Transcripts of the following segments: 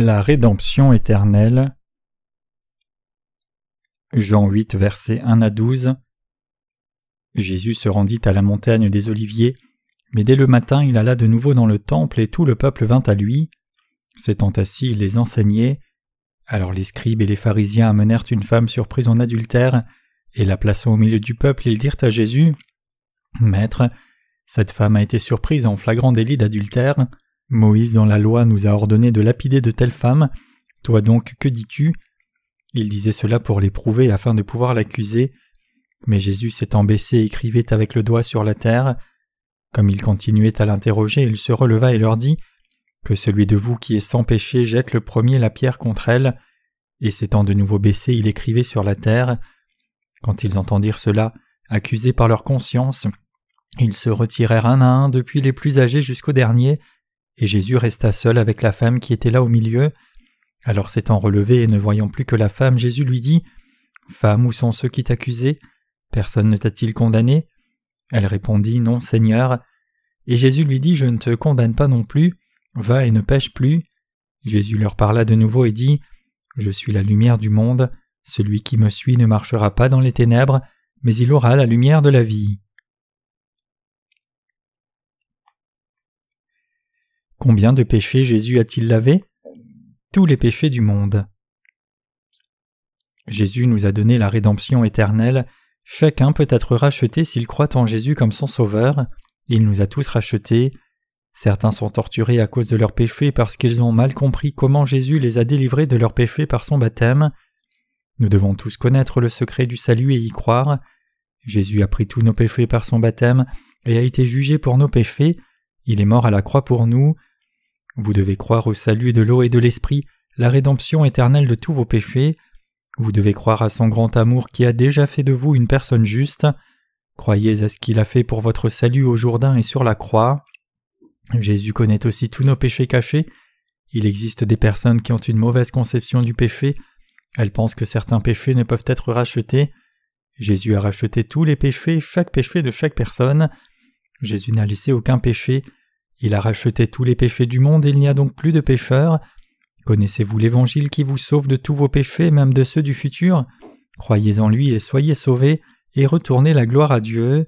La rédemption éternelle. Jean 8, versets 1 à 12. Jésus se rendit à la montagne des Oliviers, mais dès le matin il alla de nouveau dans le temple et tout le peuple vint à lui. S'étant assis, il les enseignait. Alors les scribes et les pharisiens amenèrent une femme surprise en adultère, et la plaçant au milieu du peuple, ils dirent à Jésus Maître, cette femme a été surprise en flagrant délit d'adultère. Moïse dans la loi nous a ordonné de lapider de telles femmes. Toi donc, que dis-tu? Il disait cela pour l'éprouver afin de pouvoir l'accuser. Mais Jésus s'étant baissé écrivait avec le doigt sur la terre. Comme il continuait à l'interroger, il se releva et leur dit Que celui de vous qui est sans péché jette le premier la pierre contre elle. Et s'étant de nouveau baissé, il écrivait sur la terre. Quand ils entendirent cela, accusés par leur conscience, ils se retirèrent un à un depuis les plus âgés jusqu'au dernier, et Jésus resta seul avec la femme qui était là au milieu. Alors s'étant relevé et ne voyant plus que la femme, Jésus lui dit Femme, où sont ceux qui t'accusaient? Personne ne t'a-t-il condamné? Elle répondit Non, Seigneur. Et Jésus lui dit Je ne te condamne pas non plus, va et ne pêche plus. Jésus leur parla de nouveau et dit Je suis la lumière du monde, celui qui me suit ne marchera pas dans les ténèbres, mais il aura la lumière de la vie. Combien de péchés Jésus a-t-il lavé? Tous les péchés du monde. Jésus nous a donné la rédemption éternelle. Chacun peut être racheté s'il croit en Jésus comme son Sauveur. Il nous a tous rachetés. Certains sont torturés à cause de leurs péchés parce qu'ils ont mal compris comment Jésus les a délivrés de leurs péchés par son baptême. Nous devons tous connaître le secret du salut et y croire. Jésus a pris tous nos péchés par son baptême et a été jugé pour nos péchés. Il est mort à la croix pour nous. Vous devez croire au salut de l'eau et de l'esprit, la rédemption éternelle de tous vos péchés. Vous devez croire à son grand amour qui a déjà fait de vous une personne juste. Croyez à ce qu'il a fait pour votre salut au Jourdain et sur la croix. Jésus connaît aussi tous nos péchés cachés. Il existe des personnes qui ont une mauvaise conception du péché. Elles pensent que certains péchés ne peuvent être rachetés. Jésus a racheté tous les péchés, chaque péché de chaque personne. Jésus n'a laissé aucun péché. Il a racheté tous les péchés du monde, il n'y a donc plus de pécheurs. Connaissez-vous l'Évangile qui vous sauve de tous vos péchés, même de ceux du futur? Croyez en lui et soyez sauvés, et retournez la gloire à Dieu.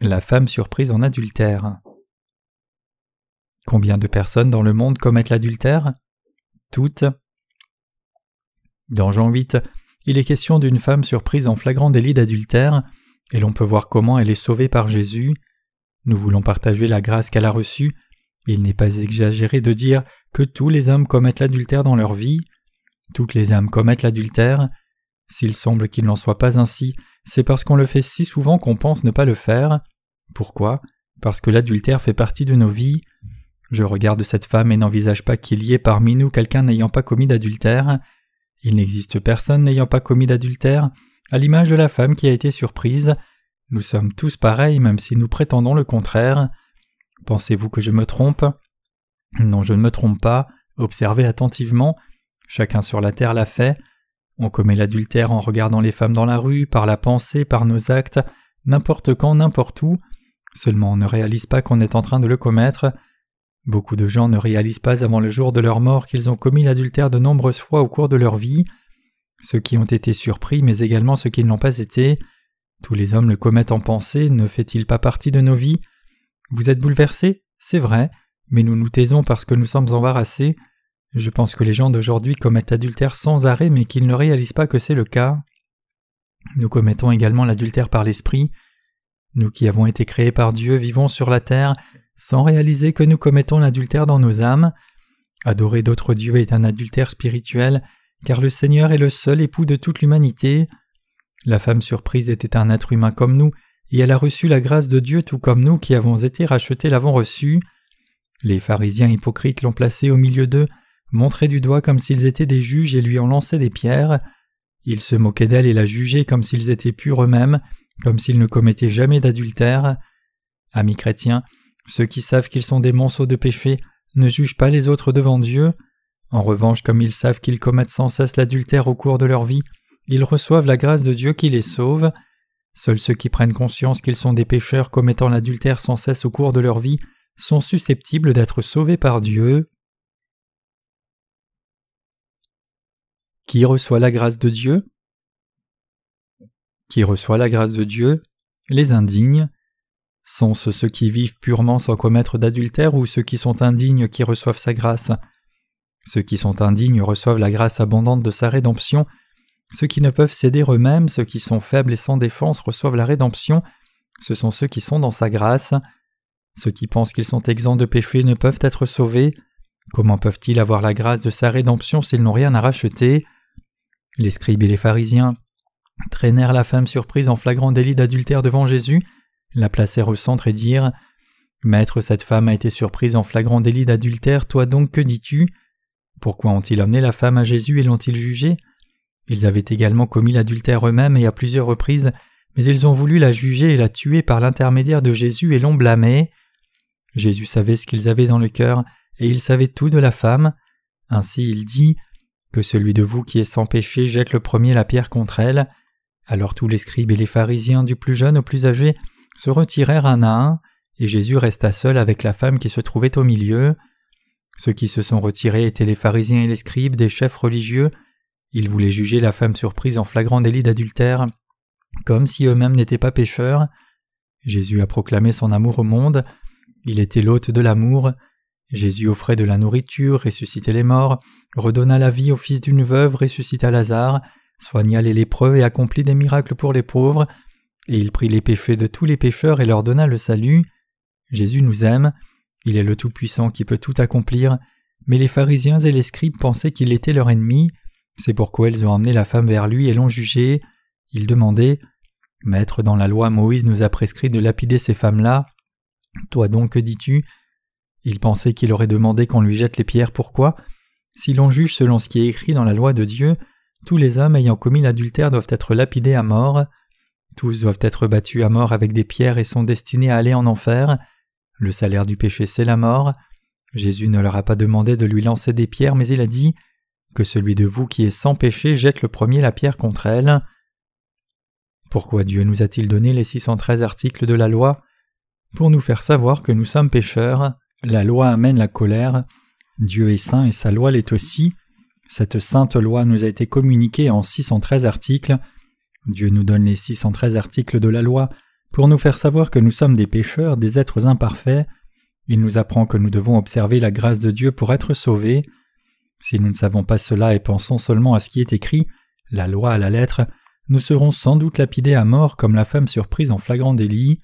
La femme surprise en adultère. Combien de personnes dans le monde commettent l'adultère? Toutes. Dans Jean 8, il est question d'une femme surprise en flagrant délit d'adultère, et l'on peut voir comment elle est sauvée par Jésus. Nous voulons partager la grâce qu'elle a reçue. Il n'est pas exagéré de dire que tous les hommes commettent l'adultère dans leur vie. Toutes les âmes commettent l'adultère. S'il semble qu'il n'en soit pas ainsi, c'est parce qu'on le fait si souvent qu'on pense ne pas le faire. Pourquoi? Parce que l'adultère fait partie de nos vies. Je regarde cette femme et n'envisage pas qu'il y ait parmi nous quelqu'un n'ayant pas commis d'adultère. Il n'existe personne n'ayant pas commis d'adultère, à l'image de la femme qui a été surprise. Nous sommes tous pareils même si nous prétendons le contraire. Pensez-vous que je me trompe? Non, je ne me trompe pas. Observez attentivement. Chacun sur la terre l'a fait. On commet l'adultère en regardant les femmes dans la rue, par la pensée, par nos actes, n'importe quand, n'importe où. Seulement on ne réalise pas qu'on est en train de le commettre. Beaucoup de gens ne réalisent pas avant le jour de leur mort qu'ils ont commis l'adultère de nombreuses fois au cours de leur vie. Ceux qui ont été surpris, mais également ceux qui ne l'ont pas été. Tous les hommes le commettent en pensée, ne fait-il pas partie de nos vies? Vous êtes bouleversés C'est vrai, mais nous nous taisons parce que nous sommes embarrassés. Je pense que les gens d'aujourd'hui commettent l'adultère sans arrêt, mais qu'ils ne réalisent pas que c'est le cas. Nous commettons également l'adultère par l'esprit. Nous qui avons été créés par Dieu vivons sur la terre sans réaliser que nous commettons l'adultère dans nos âmes. Adorer d'autres dieux est un adultère spirituel, car le Seigneur est le seul époux de toute l'humanité. La femme surprise était un être humain comme nous, et elle a reçu la grâce de Dieu tout comme nous qui avons été rachetés l'avons reçue. Les pharisiens hypocrites l'ont placée au milieu d'eux, montré du doigt comme s'ils étaient des juges et lui ont lancé des pierres. Ils se moquaient d'elle et la jugeaient comme s'ils étaient purs eux-mêmes, comme s'ils ne commettaient jamais d'adultère. Amis chrétiens, ceux qui savent qu'ils sont des monceaux de péché ne jugent pas les autres devant Dieu. En revanche, comme ils savent qu'ils commettent sans cesse l'adultère au cours de leur vie, ils reçoivent la grâce de Dieu qui les sauve. Seuls ceux qui prennent conscience qu'ils sont des pécheurs commettant l'adultère sans cesse au cours de leur vie sont susceptibles d'être sauvés par Dieu. Qui reçoit la grâce de Dieu? Qui reçoit la grâce de Dieu? Les indignes. Sont-ce ceux qui vivent purement sans commettre d'adultère ou ceux qui sont indignes qui reçoivent sa grâce? Ceux qui sont indignes reçoivent la grâce abondante de sa rédemption. Ceux qui ne peuvent céder eux-mêmes, ceux qui sont faibles et sans défense reçoivent la rédemption. Ce sont ceux qui sont dans sa grâce. Ceux qui pensent qu'ils sont exempts de péché ne peuvent être sauvés. Comment peuvent-ils avoir la grâce de sa rédemption s'ils n'ont rien à racheter? Les scribes et les pharisiens traînèrent la femme surprise en flagrant délit d'adultère devant Jésus la placèrent au centre et dirent Maître, cette femme a été surprise en flagrant délit d'adultère, toi donc que dis-tu? Pourquoi ont-ils amené la femme à Jésus et l'ont-ils jugée? Ils avaient également commis l'adultère eux-mêmes et à plusieurs reprises, mais ils ont voulu la juger et la tuer par l'intermédiaire de Jésus et l'ont blâmée. Jésus savait ce qu'ils avaient dans le cœur, et il savait tout de la femme. Ainsi il dit Que celui de vous qui est sans péché jette le premier la pierre contre elle. Alors tous les scribes et les pharisiens, du plus jeune au plus âgé, se retirèrent un à un, et Jésus resta seul avec la femme qui se trouvait au milieu. Ceux qui se sont retirés étaient les pharisiens et les scribes, des chefs religieux. Ils voulaient juger la femme surprise en flagrant délit d'adultère, comme si eux-mêmes n'étaient pas pécheurs. Jésus a proclamé son amour au monde. Il était l'hôte de l'amour. Jésus offrait de la nourriture, ressuscitait les morts, redonna la vie au fils d'une veuve, ressuscita Lazare, soigna les lépreux et accomplit des miracles pour les pauvres, et il prit les péchés de tous les pécheurs et leur donna le salut. Jésus nous aime, il est le Tout-Puissant qui peut tout accomplir, mais les pharisiens et les scribes pensaient qu'il était leur ennemi, c'est pourquoi ils ont emmené la femme vers lui et l'ont jugée. Ils demandaient Maître, dans la loi, Moïse nous a prescrit de lapider ces femmes-là. Toi donc, que dis-tu? Ils pensaient qu'il aurait demandé qu'on lui jette les pierres. Pourquoi? Si l'on juge selon ce qui est écrit dans la loi de Dieu, tous les hommes ayant commis l'adultère doivent être lapidés à mort. Tous doivent être battus à mort avec des pierres et sont destinés à aller en enfer. Le salaire du péché, c'est la mort. Jésus ne leur a pas demandé de lui lancer des pierres, mais il a dit Que celui de vous qui est sans péché jette le premier la pierre contre elle. Pourquoi Dieu nous a-t-il donné les 613 articles de la loi? Pour nous faire savoir que nous sommes pécheurs. La loi amène la colère. Dieu est saint et sa loi l'est aussi. Cette sainte loi nous a été communiquée en 613 articles. Dieu nous donne les 613 articles de la loi pour nous faire savoir que nous sommes des pécheurs, des êtres imparfaits. Il nous apprend que nous devons observer la grâce de Dieu pour être sauvés. Si nous ne savons pas cela et pensons seulement à ce qui est écrit, la loi à la lettre, nous serons sans doute lapidés à mort comme la femme surprise en flagrant délit.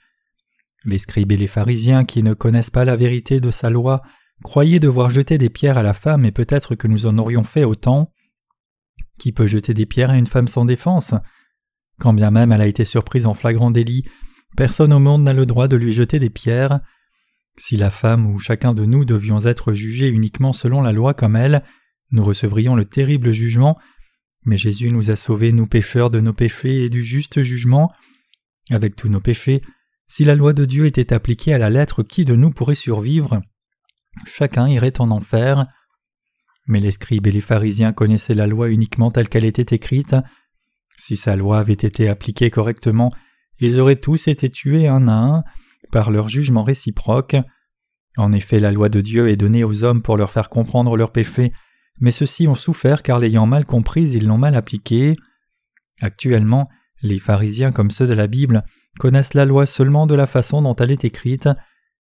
Les scribes et les pharisiens qui ne connaissent pas la vérité de sa loi croyaient devoir jeter des pierres à la femme et peut-être que nous en aurions fait autant. Qui peut jeter des pierres à une femme sans défense? Quand bien même elle a été surprise en flagrant délit, personne au monde n'a le droit de lui jeter des pierres. Si la femme ou chacun de nous devions être jugés uniquement selon la loi comme elle, nous recevrions le terrible jugement, mais Jésus nous a sauvés, nous pécheurs, de nos péchés et du juste jugement. Avec tous nos péchés, si la loi de Dieu était appliquée à la lettre, qui de nous pourrait survivre? Chacun irait en enfer. Mais les scribes et les pharisiens connaissaient la loi uniquement telle qu'elle était écrite. Si sa loi avait été appliquée correctement, ils auraient tous été tués un à un par leur jugement réciproque. En effet, la loi de Dieu est donnée aux hommes pour leur faire comprendre leurs péchés, mais ceux-ci ont souffert car l'ayant mal comprise, ils l'ont mal appliquée. Actuellement, les pharisiens comme ceux de la Bible connaissent la loi seulement de la façon dont elle est écrite.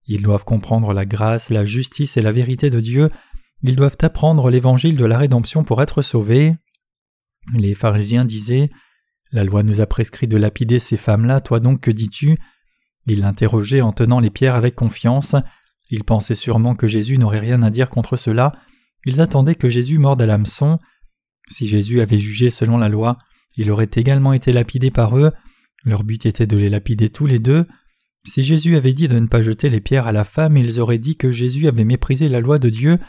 Ils doivent comprendre la grâce, la justice et la vérité de Dieu. Ils doivent apprendre l'évangile de la rédemption pour être sauvés. Les pharisiens disaient La loi nous a prescrit de lapider ces femmes-là, toi donc que dis-tu? Ils l'interrogeaient en tenant les pierres avec confiance. Ils pensaient sûrement que Jésus n'aurait rien à dire contre cela. Ils attendaient que Jésus morde à l'hameçon. Si Jésus avait jugé selon la loi, il aurait également été lapidé par eux. Leur but était de les lapider tous les deux. Si Jésus avait dit de ne pas jeter les pierres à la femme, ils auraient dit que Jésus avait méprisé la loi de Dieu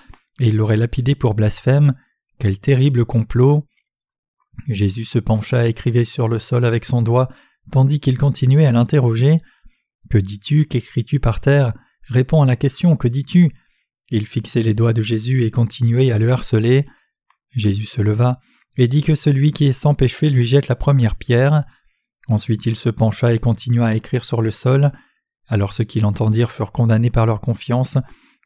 et il l'aurait lapidé pour blasphème. Quel terrible complot. Jésus se pencha et écrivait sur le sol avec son doigt, tandis qu'il continuait à l'interroger. Que dis-tu? Qu'écris-tu par terre? Réponds à la question Que dis-tu? Il fixait les doigts de Jésus et continuait à le harceler. Jésus se leva et dit que celui qui est sans péché lui jette la première pierre. Ensuite il se pencha et continua à écrire sur le sol. Alors ceux qui l'entendirent furent condamnés par leur confiance,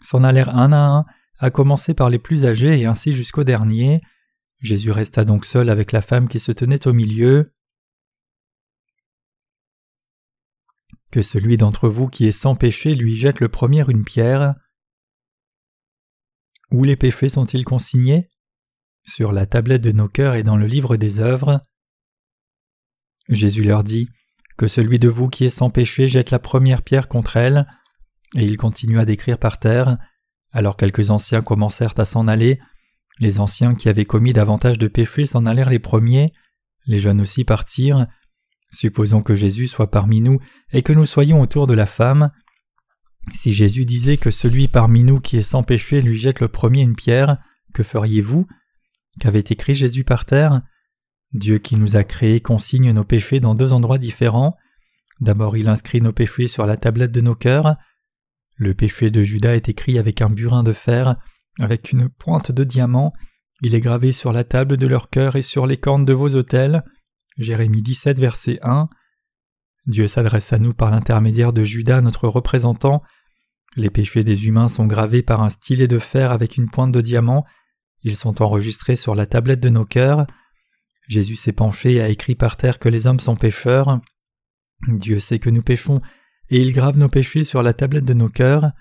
s'en allèrent un à un, à commencer par les plus âgés et ainsi jusqu'au dernier. Jésus resta donc seul avec la femme qui se tenait au milieu. Que celui d'entre vous qui est sans péché lui jette le premier une pierre. Où les péchés sont-ils consignés? Sur la tablette de nos cœurs et dans le livre des œuvres. Jésus leur dit Que celui de vous qui est sans péché jette la première pierre contre elle. Et il continua d'écrire par terre. Alors quelques anciens commencèrent à s'en aller. Les anciens qui avaient commis davantage de péchés s'en allèrent les premiers. Les jeunes aussi partirent. Supposons que Jésus soit parmi nous et que nous soyons autour de la femme. Si Jésus disait que celui parmi nous qui est sans péché lui jette le premier une pierre, que feriez-vous? Qu'avait écrit Jésus par terre? Dieu qui nous a créés consigne nos péchés dans deux endroits différents. D'abord il inscrit nos péchés sur la tablette de nos cœurs. Le péché de Judas est écrit avec un burin de fer, avec une pointe de diamant. Il est gravé sur la table de leur cœur et sur les cornes de vos autels. Jérémie 17, verset 1. Dieu s'adresse à nous par l'intermédiaire de Judas, notre représentant. Les péchés des humains sont gravés par un stylet de fer avec une pointe de diamant. Ils sont enregistrés sur la tablette de nos cœurs. Jésus s'est penché et a écrit par terre que les hommes sont pécheurs. Dieu sait que nous péchons, et il grave nos péchés sur la tablette de nos cœurs.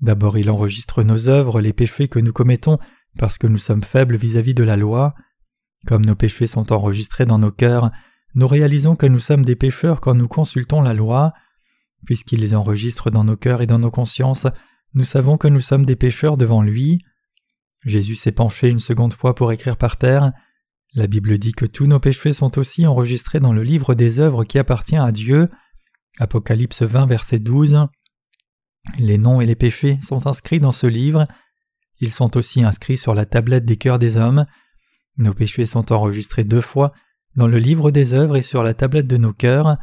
D'abord il enregistre nos œuvres, les péchés que nous commettons, parce que nous sommes faibles vis-à-vis -vis de la loi. Comme nos péchés sont enregistrés dans nos cœurs, nous réalisons que nous sommes des pécheurs quand nous consultons la loi. Puisqu'il les enregistre dans nos cœurs et dans nos consciences, nous savons que nous sommes des pécheurs devant lui. Jésus s'est penché une seconde fois pour écrire par terre. La Bible dit que tous nos péchés sont aussi enregistrés dans le livre des œuvres qui appartient à Dieu. Apocalypse 20, verset 12. Les noms et les péchés sont inscrits dans ce livre. Ils sont aussi inscrits sur la tablette des cœurs des hommes. Nos péchés sont enregistrés deux fois dans le livre des œuvres et sur la tablette de nos cœurs.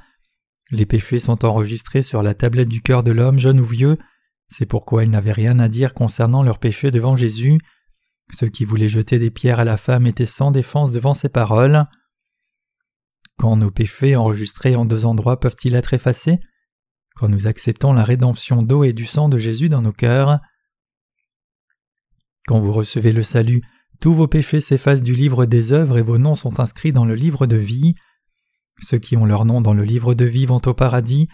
Les péchés sont enregistrés sur la tablette du cœur de l'homme, jeune ou vieux. C'est pourquoi ils n'avaient rien à dire concernant leurs péchés devant Jésus. Ceux qui voulaient jeter des pierres à la femme étaient sans défense devant ses paroles. Quand nos péchés enregistrés en deux endroits peuvent-ils être effacés? Quand nous acceptons la rédemption d'eau et du sang de Jésus dans nos cœurs? Quand vous recevez le salut, tous vos péchés s'effacent du livre des œuvres et vos noms sont inscrits dans le livre de vie. Ceux qui ont leur nom dans le livre de vie vont au paradis.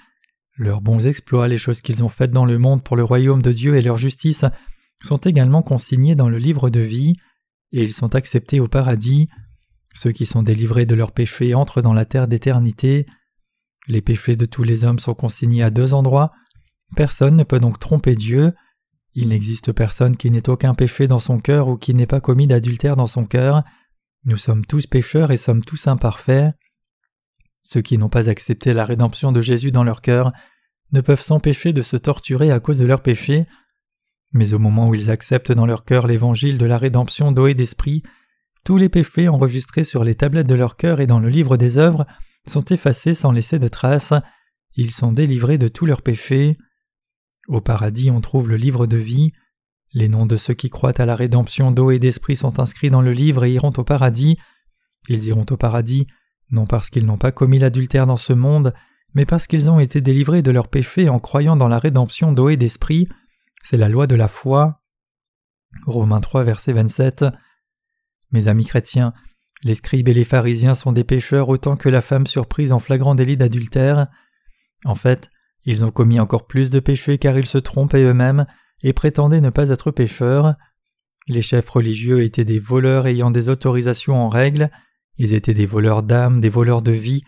Leurs bons exploits, les choses qu'ils ont faites dans le monde pour le royaume de Dieu et leur justice sont également consignés dans le livre de vie, et ils sont acceptés au paradis. Ceux qui sont délivrés de leurs péchés entrent dans la terre d'éternité. Les péchés de tous les hommes sont consignés à deux endroits. Personne ne peut donc tromper Dieu. Il n'existe personne qui n'ait aucun péché dans son cœur ou qui n'ait pas commis d'adultère dans son cœur. Nous sommes tous pécheurs et sommes tous imparfaits. Ceux qui n'ont pas accepté la rédemption de Jésus dans leur cœur ne peuvent s'empêcher de se torturer à cause de leurs péchés, mais au moment où ils acceptent dans leur cœur l'évangile de la rédemption d'eau et d'esprit, tous les péchés enregistrés sur les tablettes de leur cœur et dans le livre des œuvres sont effacés sans laisser de traces, ils sont délivrés de tous leurs péchés. Au paradis, on trouve le livre de vie. Les noms de ceux qui croient à la rédemption d'eau et d'esprit sont inscrits dans le livre et iront au paradis. Ils iront au paradis non parce qu'ils n'ont pas commis l'adultère dans ce monde, mais parce qu'ils ont été délivrés de leurs péchés en croyant dans la rédemption d'eau et d'esprit. C'est la loi de la foi. Romains 3, verset 27. Mes amis chrétiens, les scribes et les pharisiens sont des pécheurs autant que la femme surprise en flagrant délit d'adultère. En fait, ils ont commis encore plus de péchés car ils se trompaient eux-mêmes et prétendaient ne pas être pécheurs. Les chefs religieux étaient des voleurs ayant des autorisations en règle, ils étaient des voleurs d'âme, des voleurs de vie,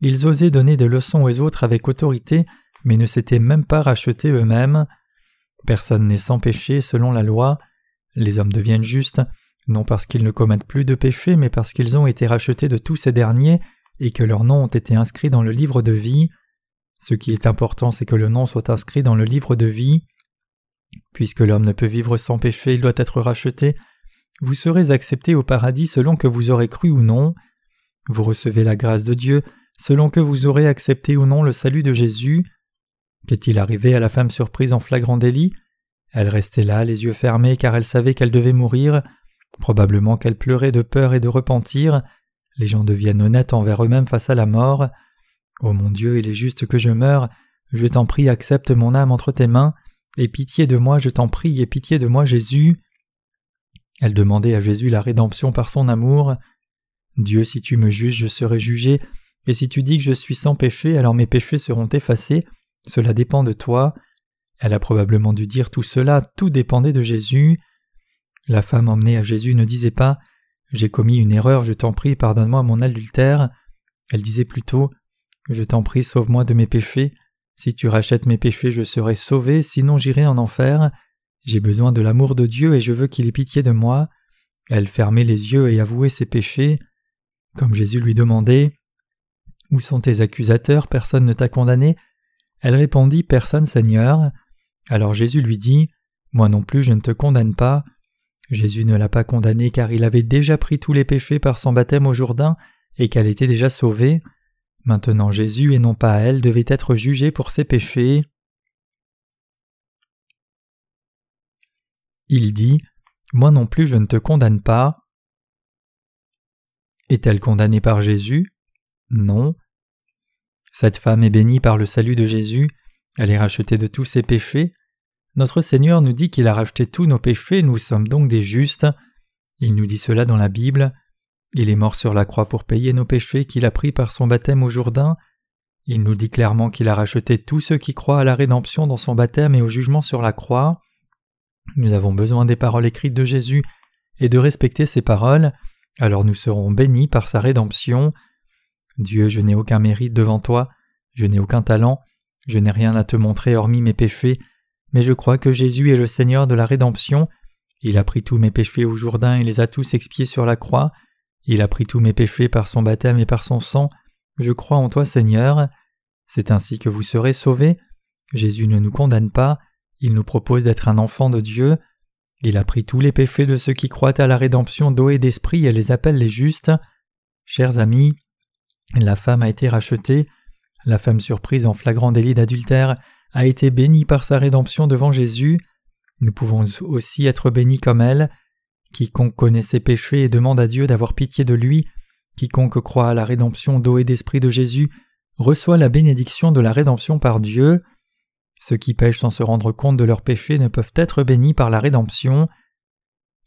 ils osaient donner des leçons aux autres avec autorité, mais ne s'étaient même pas rachetés eux-mêmes. Personne n'est sans péché selon la loi. Les hommes deviennent justes, non parce qu'ils ne commettent plus de péchés, mais parce qu'ils ont été rachetés de tous ces derniers et que leurs noms ont été inscrits dans le livre de vie. Ce qui est important, c'est que le nom soit inscrit dans le livre de vie. Puisque l'homme ne peut vivre sans péché, il doit être racheté. Vous serez accepté au paradis selon que vous aurez cru ou non. Vous recevez la grâce de Dieu selon que vous aurez accepté ou non le salut de Jésus. Qu'est-il arrivé à la femme surprise en flagrant délit? Elle restait là, les yeux fermés, car elle savait qu'elle devait mourir. Probablement qu'elle pleurait de peur et de repentir. Les gens deviennent honnêtes envers eux-mêmes face à la mort. Oh mon Dieu, il est juste que je meure. Je t'en prie, accepte mon âme entre tes mains, et pitié de moi, je t'en prie, et pitié de moi, Jésus. Elle demandait à Jésus la rédemption par son amour. Dieu, si tu me juges, je serai jugé, et si tu dis que je suis sans péché, alors mes péchés seront effacés, cela dépend de toi. Elle a probablement dû dire tout cela, tout dépendait de Jésus. La femme emmenée à Jésus ne disait pas J'ai commis une erreur, je t'en prie, pardonne-moi mon adultère. Elle disait plutôt Je t'en prie, sauve-moi de mes péchés. Si tu rachètes mes péchés, je serai sauvé, sinon j'irai en enfer. J'ai besoin de l'amour de Dieu et je veux qu'il ait pitié de moi. Elle fermait les yeux et avouait ses péchés. Comme Jésus lui demandait Où sont tes accusateurs? Personne ne t'a condamné? Elle répondit Personne, Seigneur. Alors Jésus lui dit Moi non plus je ne te condamne pas. Jésus ne l'a pas condamnée car il avait déjà pris tous les péchés par son baptême au Jourdain et qu'elle était déjà sauvée. Maintenant Jésus et non pas elle devait être jugé pour ses péchés. Il dit Moi non plus je ne te condamne pas. Est-elle condamnée par Jésus? Non. Cette femme est bénie par le salut de Jésus, elle est rachetée de tous ses péchés. Notre Seigneur nous dit qu'il a racheté tous nos péchés, nous sommes donc des justes. Il nous dit cela dans la Bible. Il est mort sur la croix pour payer nos péchés qu'il a pris par son baptême au Jourdain. Il nous dit clairement qu'il a racheté tous ceux qui croient à la rédemption dans son baptême et au jugement sur la croix. Nous avons besoin des paroles écrites de Jésus et de respecter ces paroles, alors nous serons bénis par sa rédemption. Dieu, je n'ai aucun mérite devant toi, je n'ai aucun talent, je n'ai rien à te montrer hormis mes péchés, mais je crois que Jésus est le Seigneur de la rédemption. Il a pris tous mes péchés au Jourdain et les a tous expiés sur la croix. Il a pris tous mes péchés par son baptême et par son sang. Je crois en toi, Seigneur. C'est ainsi que vous serez sauvés. Jésus ne nous condamne pas. Il nous propose d'être un enfant de Dieu. Il a pris tous les péchés de ceux qui croient à la rédemption d'eau et d'esprit et les appelle les justes. Chers amis, la femme a été rachetée. La femme surprise en flagrant délit d'adultère a été bénie par sa rédemption devant Jésus. Nous pouvons aussi être bénis comme elle. Quiconque connaît ses péchés et demande à Dieu d'avoir pitié de lui, quiconque croit à la rédemption d'eau et d'esprit de Jésus, reçoit la bénédiction de la rédemption par Dieu. Ceux qui pêchent sans se rendre compte de leurs péchés ne peuvent être bénis par la rédemption.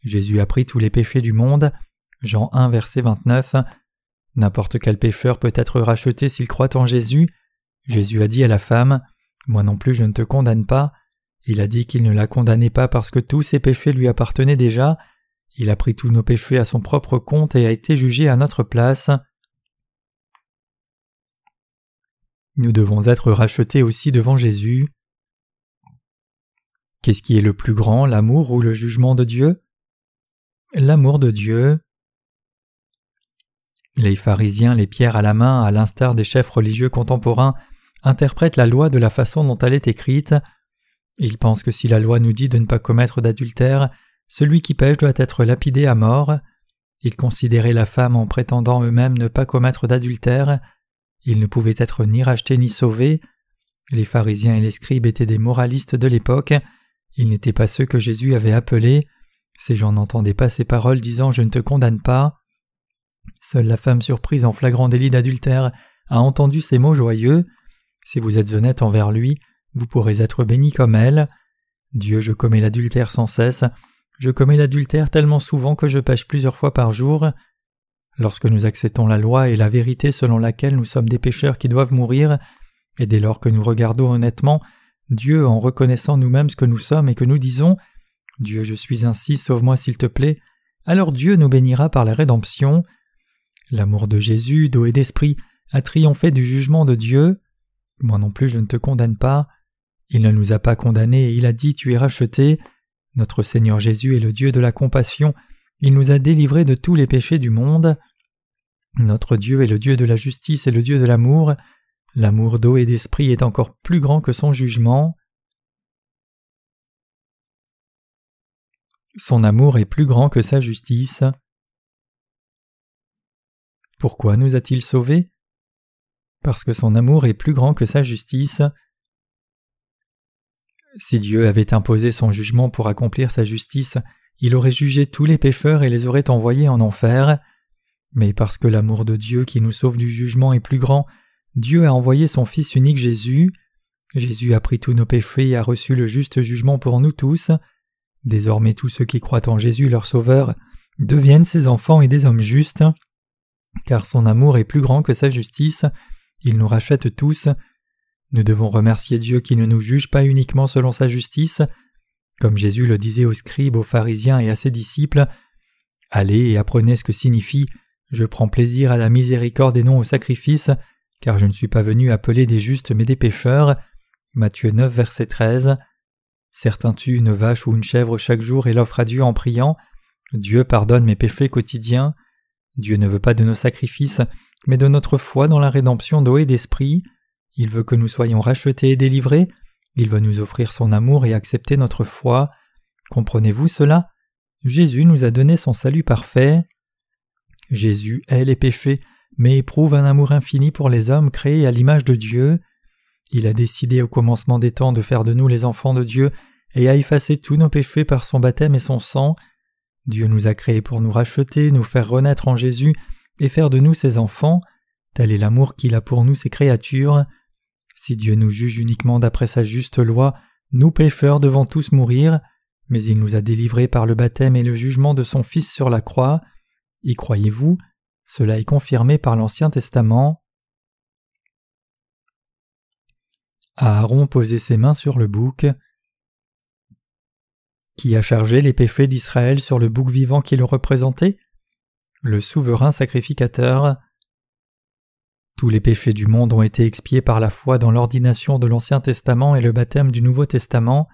Jésus a pris tous les péchés du monde. Jean 1 verset 29. N'importe quel pécheur peut être racheté s'il croit en Jésus. Jésus a dit à la femme Moi non plus je ne te condamne pas. Il a dit qu'il ne la condamnait pas parce que tous ses péchés lui appartenaient déjà. Il a pris tous nos péchés à son propre compte et a été jugé à notre place. Nous devons être rachetés aussi devant Jésus. Qu'est-ce qui est le plus grand, l'amour ou le jugement de Dieu? L'amour de Dieu. Les pharisiens, les pierres à la main, à l'instar des chefs religieux contemporains, interprètent la loi de la façon dont elle est écrite. Ils pensent que si la loi nous dit de ne pas commettre d'adultère, celui qui pêche doit être lapidé à mort. Ils considéraient la femme en prétendant eux-mêmes ne pas commettre d'adultère. Ils ne pouvaient être ni rachetés ni sauvés. Les pharisiens et les scribes étaient des moralistes de l'époque. Ils n'étaient pas ceux que Jésus avait appelés. Ces gens n'entendaient pas ces paroles disant Je ne te condamne pas. Seule la femme surprise en flagrant délit d'adultère a entendu ces mots joyeux. Si vous êtes honnête envers lui, vous pourrez être béni comme elle. Dieu, je commets l'adultère sans cesse. Je commets l'adultère tellement souvent que je pêche plusieurs fois par jour. Lorsque nous acceptons la loi et la vérité selon laquelle nous sommes des pécheurs qui doivent mourir, et dès lors que nous regardons honnêtement Dieu en reconnaissant nous-mêmes ce que nous sommes et que nous disons Dieu, je suis ainsi, sauve-moi s'il te plaît, alors Dieu nous bénira par la rédemption. L'amour de Jésus, d'eau et d'esprit, a triomphé du jugement de Dieu. Moi non plus je ne te condamne pas. Il ne nous a pas condamnés il a dit Tu es racheté. Notre Seigneur Jésus est le Dieu de la compassion, il nous a délivrés de tous les péchés du monde. Notre Dieu est le Dieu de la justice et le Dieu de l'amour. L'amour d'eau et d'esprit est encore plus grand que son jugement. Son amour est plus grand que sa justice. Pourquoi nous a-t-il sauvés? Parce que son amour est plus grand que sa justice. Si Dieu avait imposé son jugement pour accomplir sa justice, il aurait jugé tous les pécheurs et les aurait envoyés en enfer. Mais parce que l'amour de Dieu qui nous sauve du jugement est plus grand, Dieu a envoyé son Fils unique Jésus. Jésus a pris tous nos péchés et a reçu le juste jugement pour nous tous. Désormais tous ceux qui croient en Jésus leur Sauveur deviennent ses enfants et des hommes justes, car son amour est plus grand que sa justice, il nous rachète tous. Nous devons remercier Dieu qui ne nous juge pas uniquement selon sa justice, comme Jésus le disait aux scribes, aux pharisiens et à ses disciples. Allez et apprenez ce que signifie Je prends plaisir à la miséricorde et non au sacrifice, car je ne suis pas venu appeler des justes mais des pécheurs. Matthieu 9, verset 13. Certains tuent une vache ou une chèvre chaque jour et l'offrent à Dieu en priant. Dieu pardonne mes péchés quotidiens. Dieu ne veut pas de nos sacrifices, mais de notre foi dans la rédemption d'eau et d'esprit. Il veut que nous soyons rachetés et délivrés. Il veut nous offrir son amour et accepter notre foi. Comprenez-vous cela? Jésus nous a donné son salut parfait. Jésus hait les péchés, mais éprouve un amour infini pour les hommes créés à l'image de Dieu. Il a décidé au commencement des temps de faire de nous les enfants de Dieu et a effacé tous nos péchés par son baptême et son sang. Dieu nous a créés pour nous racheter, nous faire renaître en Jésus et faire de nous ses enfants. Tel est l'amour qu'il a pour nous ses créatures. Si Dieu nous juge uniquement d'après sa juste loi, nous pécheurs devons tous mourir, mais il nous a délivrés par le baptême et le jugement de son Fils sur la croix. Y croyez-vous? Cela est confirmé par l'Ancien Testament. Aaron posait ses mains sur le bouc. Qui a chargé les péchés d'Israël sur le bouc vivant qui le représentait Le souverain sacrificateur. Tous les péchés du monde ont été expiés par la foi dans l'ordination de l'Ancien Testament et le baptême du Nouveau Testament.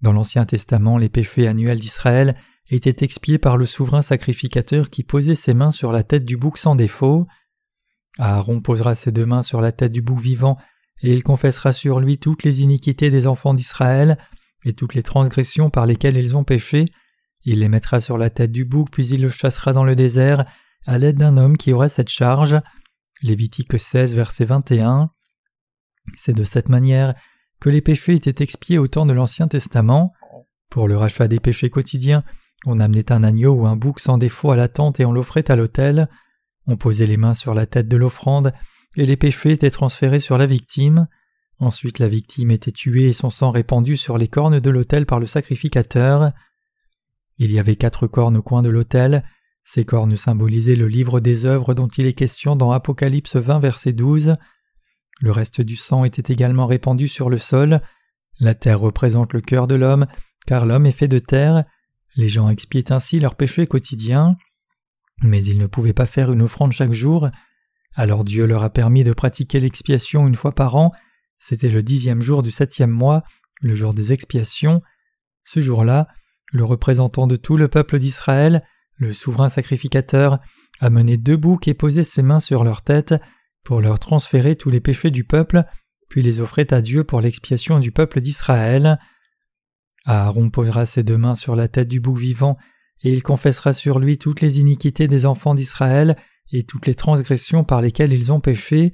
Dans l'Ancien Testament, les péchés annuels d'Israël étaient expiés par le souverain sacrificateur qui posait ses mains sur la tête du bouc sans défaut. Aaron posera ses deux mains sur la tête du bouc vivant et il confessera sur lui toutes les iniquités des enfants d'Israël et toutes les transgressions par lesquelles ils ont péché. Il les mettra sur la tête du bouc, puis il le chassera dans le désert, à l'aide d'un homme qui aurait cette charge. Lévitique 16, verset 21. C'est de cette manière que les péchés étaient expiés au temps de l'Ancien Testament. Pour le rachat des péchés quotidiens, on amenait un agneau ou un bouc sans défaut à la tente et on l'offrait à l'autel. On posait les mains sur la tête de l'offrande et les péchés étaient transférés sur la victime. Ensuite la victime était tuée et son sang répandu sur les cornes de l'autel par le sacrificateur. Il y avait quatre cornes au coin de l'autel. Ces cornes symbolisaient le livre des œuvres dont il est question dans Apocalypse 20 verset 12. Le reste du sang était également répandu sur le sol. La terre représente le cœur de l'homme, car l'homme est fait de terre. Les gens expiaient ainsi leurs péchés quotidiens. Mais ils ne pouvaient pas faire une offrande chaque jour. Alors Dieu leur a permis de pratiquer l'expiation une fois par an, c'était le dixième jour du septième mois, le jour des expiations. Ce jour-là, le représentant de tout le peuple d'Israël, le souverain sacrificateur, a mené deux boucs et posé ses mains sur leur tête pour leur transférer tous les péchés du peuple, puis les offrait à Dieu pour l'expiation du peuple d'Israël. Aaron posera ses deux mains sur la tête du bouc vivant, et il confessera sur lui toutes les iniquités des enfants d'Israël et toutes les transgressions par lesquelles ils ont péché,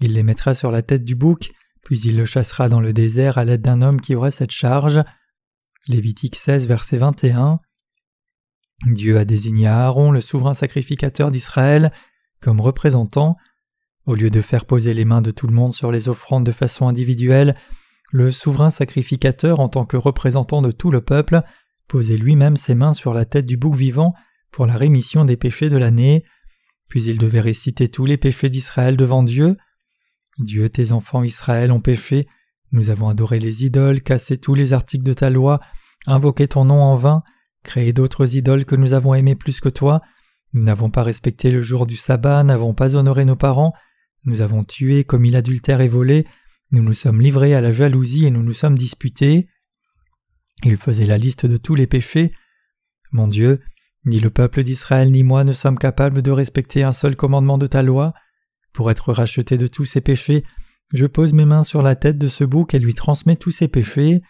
il les mettra sur la tête du bouc, puis il le chassera dans le désert à l'aide d'un homme qui aurait cette charge. Lévitique 16, verset 21. Dieu a désigné Aaron, le souverain sacrificateur d'Israël, comme représentant. Au lieu de faire poser les mains de tout le monde sur les offrandes de façon individuelle, le souverain sacrificateur, en tant que représentant de tout le peuple, posait lui-même ses mains sur la tête du bouc vivant pour la rémission des péchés de l'année. Puis il devait réciter tous les péchés d'Israël devant Dieu. Dieu, tes enfants Israël ont péché, nous avons adoré les idoles, cassé tous les articles de ta loi, invoqué ton nom en vain, créé d'autres idoles que nous avons aimées plus que toi, nous n'avons pas respecté le jour du sabbat, n'avons pas honoré nos parents, nous avons tué, commis l'adultère et volé, nous nous sommes livrés à la jalousie et nous nous sommes disputés. Il faisait la liste de tous les péchés. Mon Dieu, ni le peuple d'Israël ni moi ne sommes capables de respecter un seul commandement de ta loi. Pour être racheté de tous ses péchés, je pose mes mains sur la tête de ce bouc et lui transmets tous ses péchés.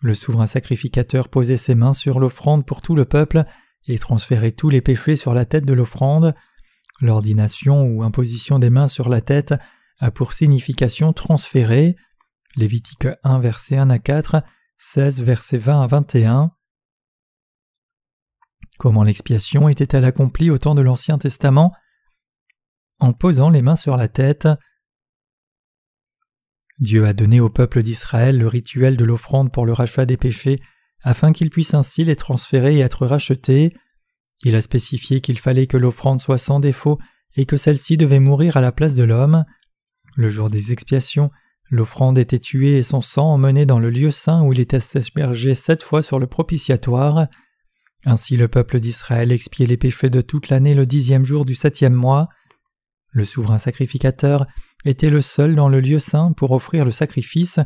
Le souverain sacrificateur posait ses mains sur l'offrande pour tout le peuple et transférait tous les péchés sur la tête de l'offrande. L'ordination ou imposition des mains sur la tête a pour signification transférer. Lévitique 1 verset 1 à 4, 16 verset 20 à 21. Comment l'expiation était-elle accomplie au temps de l'Ancien Testament? En posant les mains sur la tête. Dieu a donné au peuple d'Israël le rituel de l'offrande pour le rachat des péchés, afin qu'ils puissent ainsi les transférer et être rachetés. Il a spécifié qu'il fallait que l'offrande soit sans défaut et que celle-ci devait mourir à la place de l'homme. Le jour des expiations, l'offrande était tuée et son sang emmené dans le lieu saint où il était aspergé sept fois sur le propitiatoire. Ainsi le peuple d'Israël expiait les péchés de toute l'année le dixième jour du septième mois. Le souverain sacrificateur était le seul dans le lieu saint pour offrir le sacrifice,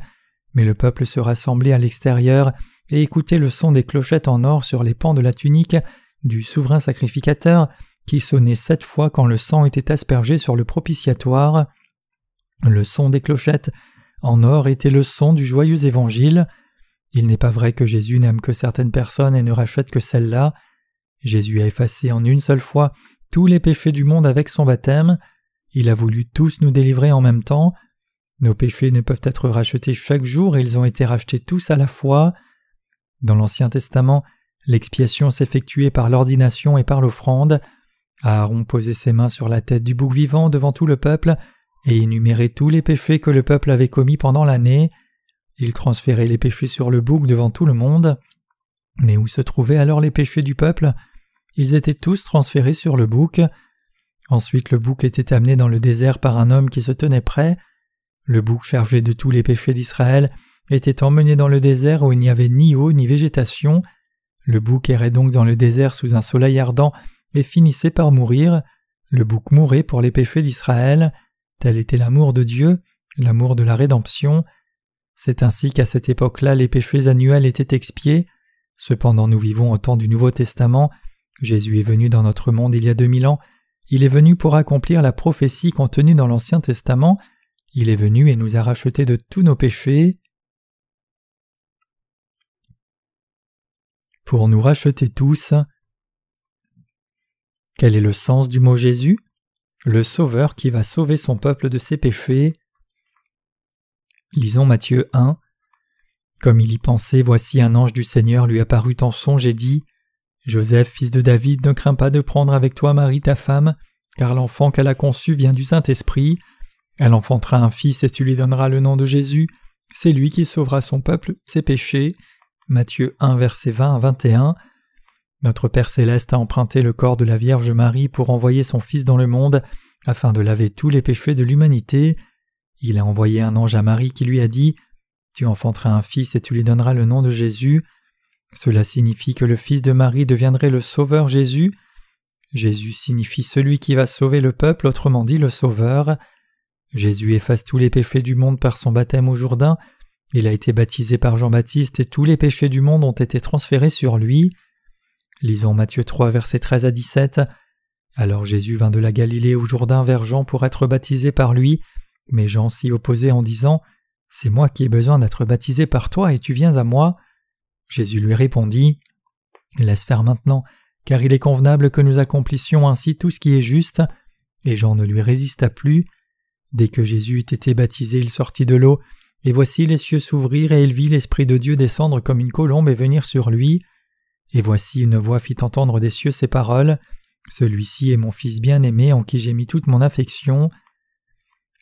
mais le peuple se rassemblait à l'extérieur et écoutait le son des clochettes en or sur les pans de la tunique du souverain sacrificateur qui sonnait sept fois quand le sang était aspergé sur le propitiatoire. Le son des clochettes en or était le son du joyeux évangile. Il n'est pas vrai que Jésus n'aime que certaines personnes et ne rachète que celles-là. Jésus a effacé en une seule fois tous les péchés du monde avec son baptême. Il a voulu tous nous délivrer en même temps. Nos péchés ne peuvent être rachetés chaque jour et ils ont été rachetés tous à la fois. Dans l'Ancien Testament, l'expiation s'effectuait par l'ordination et par l'offrande. Aaron posait ses mains sur la tête du bouc vivant devant tout le peuple et énumérait tous les péchés que le peuple avait commis pendant l'année. Il transférait les péchés sur le bouc devant tout le monde. Mais où se trouvaient alors les péchés du peuple? Ils étaient tous transférés sur le bouc. Ensuite le bouc était amené dans le désert par un homme qui se tenait prêt. Le bouc chargé de tous les péchés d'Israël était emmené dans le désert où il n'y avait ni eau ni végétation. Le bouc errait donc dans le désert sous un soleil ardent et finissait par mourir. Le bouc mourait pour les péchés d'Israël. Tel était l'amour de Dieu, l'amour de la rédemption. C'est ainsi qu'à cette époque-là les péchés annuels étaient expiés. Cependant nous vivons au temps du Nouveau Testament. Jésus est venu dans notre monde il y a deux mille ans il est venu pour accomplir la prophétie contenue dans l'Ancien Testament. Il est venu et nous a rachetés de tous nos péchés. Pour nous racheter tous. Quel est le sens du mot Jésus? Le Sauveur qui va sauver son peuple de ses péchés. Lisons Matthieu 1. Comme il y pensait, voici un ange du Seigneur lui apparut en songe et dit Joseph, fils de David, ne crains pas de prendre avec toi Marie ta femme, car l'enfant qu'elle a conçu vient du Saint-Esprit. Elle enfantera un fils et tu lui donneras le nom de Jésus. C'est lui qui sauvera son peuple, ses péchés. Matthieu 1, verset 20 à 21. Notre Père céleste a emprunté le corps de la Vierge Marie pour envoyer son Fils dans le monde, afin de laver tous les péchés de l'humanité. Il a envoyé un ange à Marie qui lui a dit Tu enfanteras un fils et tu lui donneras le nom de Jésus. Cela signifie que le Fils de Marie deviendrait le Sauveur Jésus. Jésus signifie celui qui va sauver le peuple, autrement dit le Sauveur. Jésus efface tous les péchés du monde par son baptême au Jourdain. Il a été baptisé par Jean-Baptiste et tous les péchés du monde ont été transférés sur lui. Lisons Matthieu 3, versets 13 à 17. Alors Jésus vint de la Galilée au Jourdain vers Jean pour être baptisé par lui, mais Jean s'y opposait en disant C'est moi qui ai besoin d'être baptisé par toi et tu viens à moi. Jésus lui répondit Laisse faire maintenant, car il est convenable que nous accomplissions ainsi tout ce qui est juste. Et Jean ne lui résista plus. Dès que Jésus eut été baptisé, il sortit de l'eau, et voici les cieux s'ouvrir, et il vit l'Esprit de Dieu descendre comme une colombe et venir sur lui. Et voici une voix fit entendre des cieux ces paroles. Celui-ci est mon Fils bien-aimé en qui j'ai mis toute mon affection.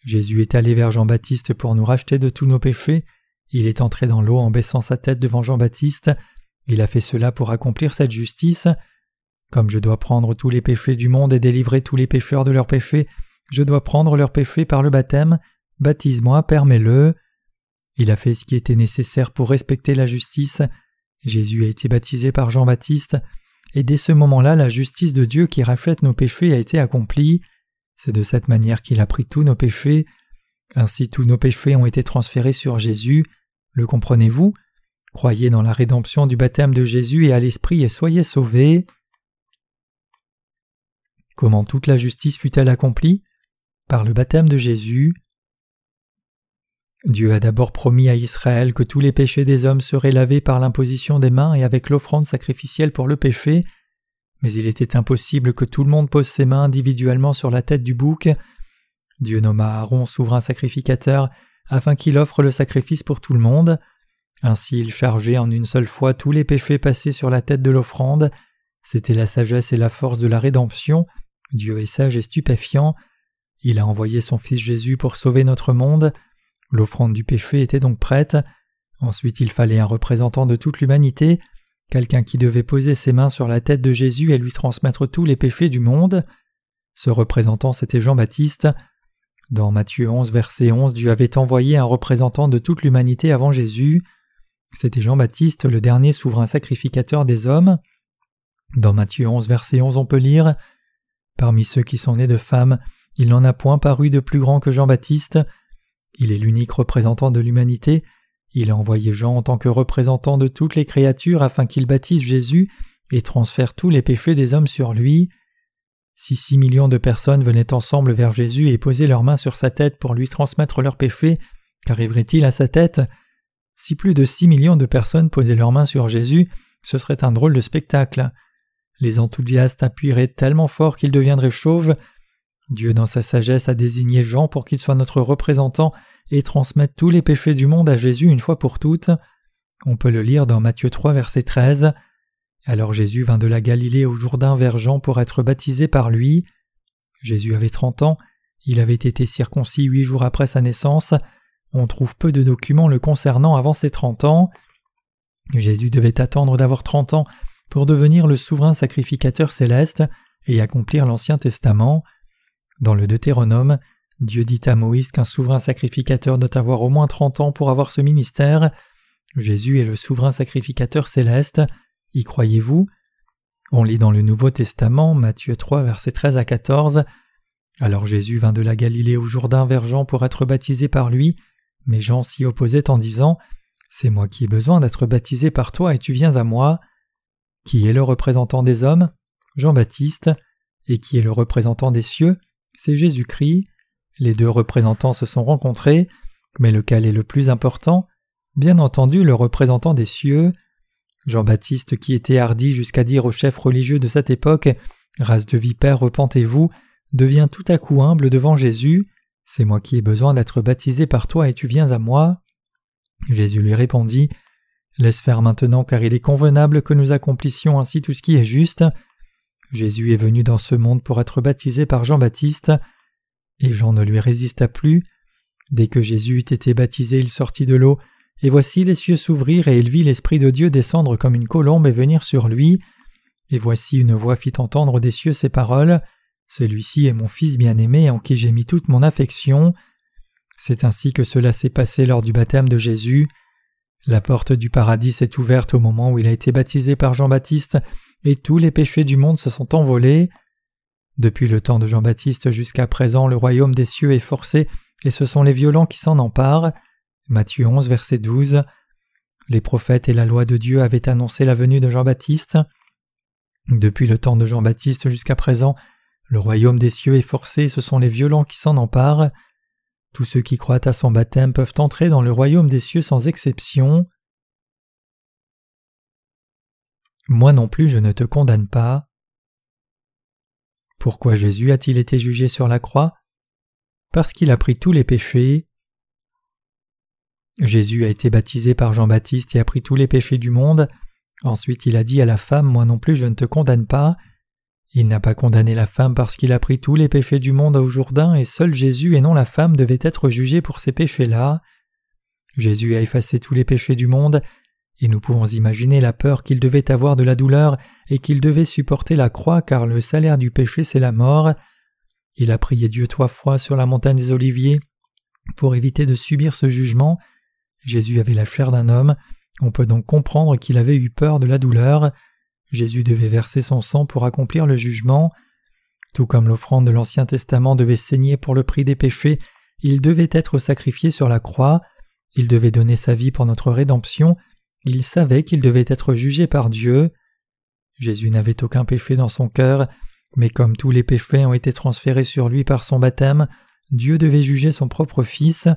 Jésus est allé vers Jean-Baptiste pour nous racheter de tous nos péchés, il est entré dans l'eau en baissant sa tête devant Jean-Baptiste. Il a fait cela pour accomplir cette justice. Comme je dois prendre tous les péchés du monde et délivrer tous les pécheurs de leurs péchés, je dois prendre leurs péchés par le baptême. Baptise-moi, permets-le. Il a fait ce qui était nécessaire pour respecter la justice. Jésus a été baptisé par Jean-Baptiste, et dès ce moment-là, la justice de Dieu qui rachète nos péchés a été accomplie. C'est de cette manière qu'il a pris tous nos péchés. Ainsi tous nos péchés ont été transférés sur Jésus. Le comprenez-vous? Croyez dans la rédemption du baptême de Jésus et à l'Esprit et soyez sauvés. Comment toute la justice fut-elle accomplie? Par le baptême de Jésus. Dieu a d'abord promis à Israël que tous les péchés des hommes seraient lavés par l'imposition des mains et avec l'offrande sacrificielle pour le péché, mais il était impossible que tout le monde pose ses mains individuellement sur la tête du bouc, Dieu nomma Aaron souverain sacrificateur afin qu'il offre le sacrifice pour tout le monde. Ainsi il chargeait en une seule fois tous les péchés passés sur la tête de l'offrande. C'était la sagesse et la force de la rédemption. Dieu est sage et stupéfiant. Il a envoyé son Fils Jésus pour sauver notre monde. L'offrande du péché était donc prête. Ensuite il fallait un représentant de toute l'humanité, quelqu'un qui devait poser ses mains sur la tête de Jésus et lui transmettre tous les péchés du monde. Ce représentant c'était Jean-Baptiste. Dans Matthieu 11 verset 11 Dieu avait envoyé un représentant de toute l'humanité avant Jésus. C'était Jean-Baptiste, le dernier souverain sacrificateur des hommes. Dans Matthieu 11 verset 11 on peut lire Parmi ceux qui sont nés de femmes, il n'en a point paru de plus grand que Jean-Baptiste. Il est l'unique représentant de l'humanité. Il a envoyé Jean en tant que représentant de toutes les créatures afin qu'il baptise Jésus et transfère tous les péchés des hommes sur lui. Si six millions de personnes venaient ensemble vers Jésus et posaient leurs mains sur sa tête pour lui transmettre leurs péchés, qu'arriverait-il à sa tête? Si plus de six millions de personnes posaient leurs mains sur Jésus, ce serait un drôle de spectacle. Les enthousiastes appuieraient tellement fort qu'ils deviendraient chauves. Dieu dans sa sagesse a désigné Jean pour qu'il soit notre représentant et transmette tous les péchés du monde à Jésus une fois pour toutes. On peut le lire dans Matthieu 3 verset 13. Alors Jésus vint de la Galilée au Jourdain vers Jean pour être baptisé par lui. Jésus avait trente ans, il avait été circoncis huit jours après sa naissance. On trouve peu de documents le concernant avant ses trente ans. Jésus devait attendre d'avoir trente ans pour devenir le souverain sacrificateur céleste et accomplir l'Ancien Testament. Dans le Deutéronome, Dieu dit à Moïse qu'un souverain sacrificateur doit avoir au moins trente ans pour avoir ce ministère. Jésus est le souverain sacrificateur céleste. Y croyez-vous? On lit dans le Nouveau Testament, Matthieu 3, versets 13 à 14. Alors Jésus vint de la Galilée au Jourdain vers Jean pour être baptisé par lui, mais Jean s'y opposait en disant C'est moi qui ai besoin d'être baptisé par toi et tu viens à moi. Qui est le représentant des hommes? Jean-Baptiste. Et qui est le représentant des cieux? C'est Jésus-Christ. Les deux représentants se sont rencontrés, mais lequel est le plus important? Bien entendu, le représentant des cieux. Jean-Baptiste, qui était hardi jusqu'à dire aux chefs religieux de cette époque Race de vipères, repentez-vous, devient tout à coup humble devant Jésus. C'est moi qui ai besoin d'être baptisé par toi et tu viens à moi. Jésus lui répondit Laisse faire maintenant, car il est convenable que nous accomplissions ainsi tout ce qui est juste. Jésus est venu dans ce monde pour être baptisé par Jean-Baptiste, et Jean ne lui résista plus. Dès que Jésus eut été baptisé, il sortit de l'eau, et voici les cieux s'ouvrir, et il vit l'Esprit de Dieu descendre comme une colombe et venir sur lui. Et voici une voix fit entendre des cieux ces paroles. Celui-ci est mon Fils bien-aimé en qui j'ai mis toute mon affection. C'est ainsi que cela s'est passé lors du baptême de Jésus. La porte du paradis s'est ouverte au moment où il a été baptisé par Jean-Baptiste, et tous les péchés du monde se sont envolés. Depuis le temps de Jean-Baptiste jusqu'à présent, le royaume des cieux est forcé, et ce sont les violents qui s'en emparent. Matthieu 11, verset 12. Les prophètes et la loi de Dieu avaient annoncé la venue de Jean-Baptiste. Depuis le temps de Jean-Baptiste jusqu'à présent, le royaume des cieux est forcé, et ce sont les violents qui s'en emparent. Tous ceux qui croient à son baptême peuvent entrer dans le royaume des cieux sans exception. Moi non plus je ne te condamne pas. Pourquoi Jésus a-t-il été jugé sur la croix? Parce qu'il a pris tous les péchés. Jésus a été baptisé par Jean-Baptiste et a pris tous les péchés du monde. Ensuite il a dit à la femme Moi non plus je ne te condamne pas. Il n'a pas condamné la femme parce qu'il a pris tous les péchés du monde au Jourdain et seul Jésus et non la femme devaient être jugés pour ces péchés-là. Jésus a effacé tous les péchés du monde, et nous pouvons imaginer la peur qu'il devait avoir de la douleur et qu'il devait supporter la croix car le salaire du péché c'est la mort. Il a prié Dieu trois fois sur la montagne des Oliviers pour éviter de subir ce jugement. Jésus avait la chair d'un homme, on peut donc comprendre qu'il avait eu peur de la douleur. Jésus devait verser son sang pour accomplir le jugement. Tout comme l'offrande de l'Ancien Testament devait saigner pour le prix des péchés, il devait être sacrifié sur la croix, il devait donner sa vie pour notre rédemption, il savait qu'il devait être jugé par Dieu. Jésus n'avait aucun péché dans son cœur, mais comme tous les péchés ont été transférés sur lui par son baptême, Dieu devait juger son propre Fils.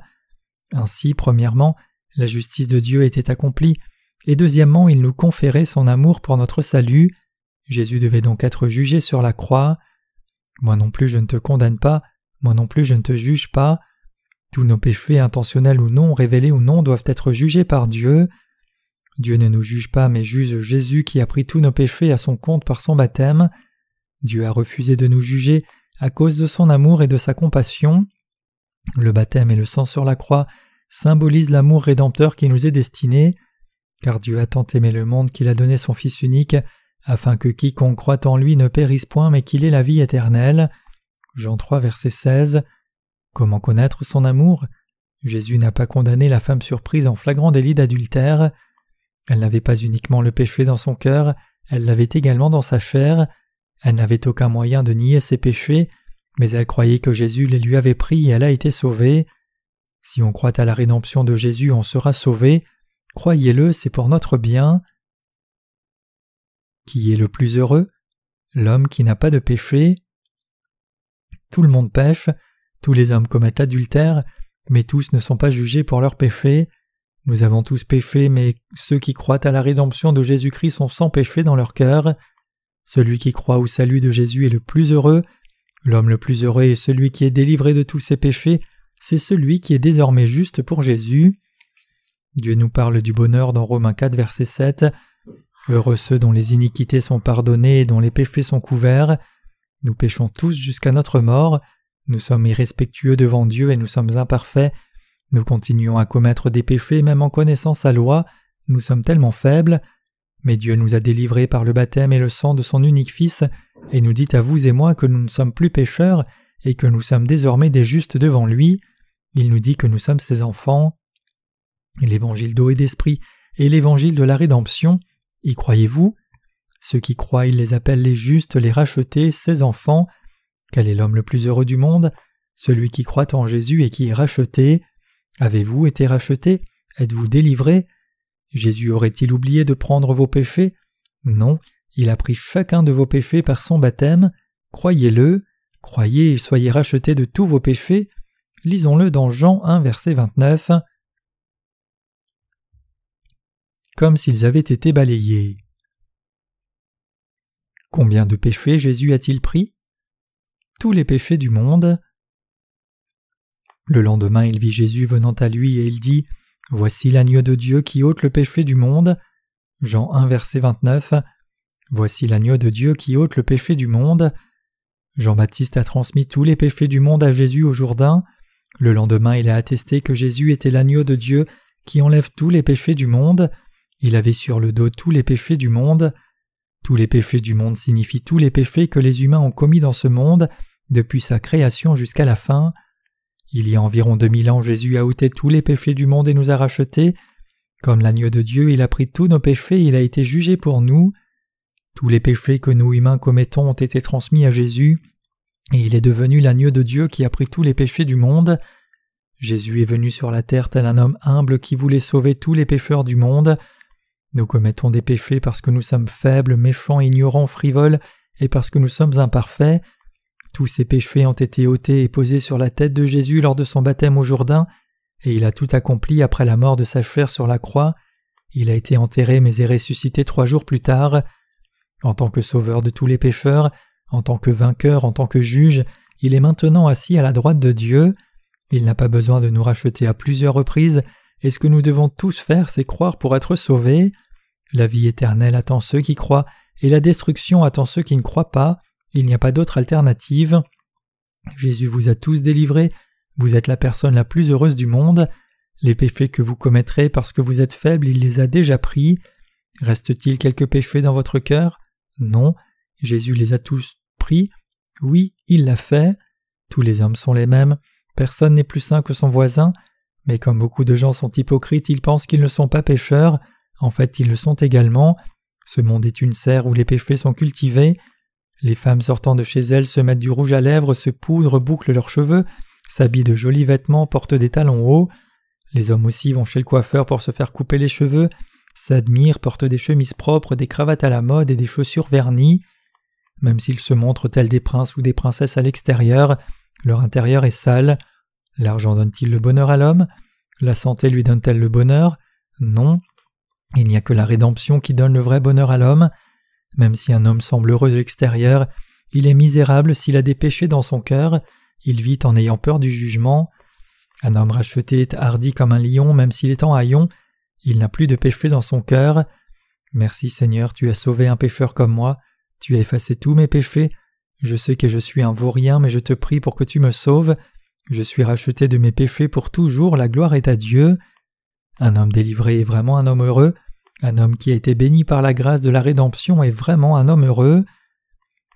Ainsi, premièrement, la justice de Dieu était accomplie, et deuxièmement il nous conférait son amour pour notre salut. Jésus devait donc être jugé sur la croix. Moi non plus je ne te condamne pas, moi non plus je ne te juge pas. Tous nos péchés, intentionnels ou non, révélés ou non, doivent être jugés par Dieu. Dieu ne nous juge pas, mais juge Jésus qui a pris tous nos péchés à son compte par son baptême. Dieu a refusé de nous juger à cause de son amour et de sa compassion. Le baptême et le sang sur la croix symbolise l'amour rédempteur qui nous est destiné, car Dieu a tant aimé le monde qu'il a donné son Fils unique, afin que quiconque croit en lui ne périsse point mais qu'il ait la vie éternelle. Jean 3 verset 16. Comment connaître son amour? Jésus n'a pas condamné la femme surprise en flagrant délit d'adultère. Elle n'avait pas uniquement le péché dans son cœur, elle l'avait également dans sa chair. Elle n'avait aucun moyen de nier ses péchés, mais elle croyait que Jésus les lui avait pris et elle a été sauvée. Si on croit à la rédemption de Jésus, on sera sauvé. Croyez-le, c'est pour notre bien. Qui est le plus heureux? L'homme qui n'a pas de péché. Tout le monde pêche, tous les hommes commettent l'adultère, mais tous ne sont pas jugés pour leur péché. Nous avons tous péché, mais ceux qui croient à la rédemption de Jésus-Christ sont sans péché dans leur cœur. Celui qui croit au salut de Jésus est le plus heureux. L'homme le plus heureux est celui qui est délivré de tous ses péchés, c'est celui qui est désormais juste pour Jésus. Dieu nous parle du bonheur dans Romains 4, verset 7. Heureux ceux dont les iniquités sont pardonnées et dont les péchés sont couverts. Nous péchons tous jusqu'à notre mort. Nous sommes irrespectueux devant Dieu et nous sommes imparfaits. Nous continuons à commettre des péchés même en connaissant sa loi. Nous sommes tellement faibles. Mais Dieu nous a délivrés par le baptême et le sang de son unique Fils, et nous dit à vous et moi que nous ne sommes plus pécheurs et que nous sommes désormais des justes devant lui. Il nous dit que nous sommes ses enfants. L'évangile d'eau et d'esprit est l'évangile de la rédemption. Y croyez-vous? Ceux qui croient, il les appelle les justes, les rachetés, ses enfants. Quel est l'homme le plus heureux du monde? Celui qui croit en Jésus et qui est racheté. Avez-vous été racheté? Êtes-vous délivré? Jésus aurait-il oublié de prendre vos péchés? Non, il a pris chacun de vos péchés par son baptême. Croyez-le, croyez et soyez rachetés de tous vos péchés. Lisons-le dans Jean 1 verset 29. Comme s'ils avaient été balayés. Combien de péchés Jésus a-t-il pris? Tous les péchés du monde. Le lendemain il vit Jésus venant à lui et il dit Voici l'agneau de Dieu qui ôte le péché du monde. Jean 1 verset 29. Voici l'agneau de Dieu qui ôte le péché du monde. Jean-Baptiste a transmis tous les péchés du monde à Jésus au Jourdain. Le lendemain, il a attesté que Jésus était l'agneau de Dieu qui enlève tous les péchés du monde. Il avait sur le dos tous les péchés du monde. Tous les péchés du monde signifient tous les péchés que les humains ont commis dans ce monde, depuis sa création jusqu'à la fin. Il y a environ deux mille ans, Jésus a ôté tous les péchés du monde et nous a rachetés. Comme l'agneau de Dieu, il a pris tous nos péchés et il a été jugé pour nous. Tous les péchés que nous humains commettons ont été transmis à Jésus, et il est devenu l'agneau de Dieu qui a pris tous les péchés du monde. Jésus est venu sur la terre tel un homme humble qui voulait sauver tous les pécheurs du monde. Nous commettons des péchés parce que nous sommes faibles, méchants, ignorants, frivoles, et parce que nous sommes imparfaits. Tous ces péchés ont été ôtés et posés sur la tête de Jésus lors de son baptême au Jourdain, et il a tout accompli après la mort de sa chair sur la croix. Il a été enterré mais est ressuscité trois jours plus tard. En tant que sauveur de tous les pécheurs, en tant que vainqueur, en tant que juge, il est maintenant assis à la droite de Dieu. Il n'a pas besoin de nous racheter à plusieurs reprises, et ce que nous devons tous faire, c'est croire pour être sauvés. La vie éternelle attend ceux qui croient, et la destruction attend ceux qui ne croient pas. Il n'y a pas d'autre alternative. Jésus vous a tous délivrés, vous êtes la personne la plus heureuse du monde. Les péchés que vous commettrez parce que vous êtes faible, il les a déjà pris. Reste-t-il quelques péchés dans votre cœur? Non. Jésus les a tous pris. Oui, il l'a fait. Tous les hommes sont les mêmes. Personne n'est plus saint que son voisin. Mais comme beaucoup de gens sont hypocrites, ils pensent qu'ils ne sont pas pécheurs. En fait, ils le sont également. Ce monde est une serre où les péchés sont cultivés. Les femmes sortant de chez elles se mettent du rouge à lèvres, se poudrent, bouclent leurs cheveux, s'habillent de jolis vêtements, portent des talons hauts. Les hommes aussi vont chez le coiffeur pour se faire couper les cheveux, s'admirent, portent des chemises propres, des cravates à la mode et des chaussures vernies. Même s'ils se montrent tels des princes ou des princesses à l'extérieur, leur intérieur est sale. L'argent donne-t-il le bonheur à l'homme? La santé lui donne-t-elle le bonheur? Non. Il n'y a que la rédemption qui donne le vrai bonheur à l'homme. Même si un homme semble heureux de l'extérieur, il est misérable s'il a des péchés dans son cœur, il vit en ayant peur du jugement. Un homme racheté est hardi comme un lion même s'il est en haillon, il n'a plus de péché dans son cœur. Merci Seigneur, tu as sauvé un pécheur comme moi, tu as effacé tous mes péchés, je sais que je suis un vaurien mais je te prie pour que tu me sauves, Je suis racheté de mes péchés pour toujours, la gloire est à Dieu. Un homme délivré est vraiment un homme heureux, un homme qui a été béni par la grâce de la rédemption est vraiment un homme heureux.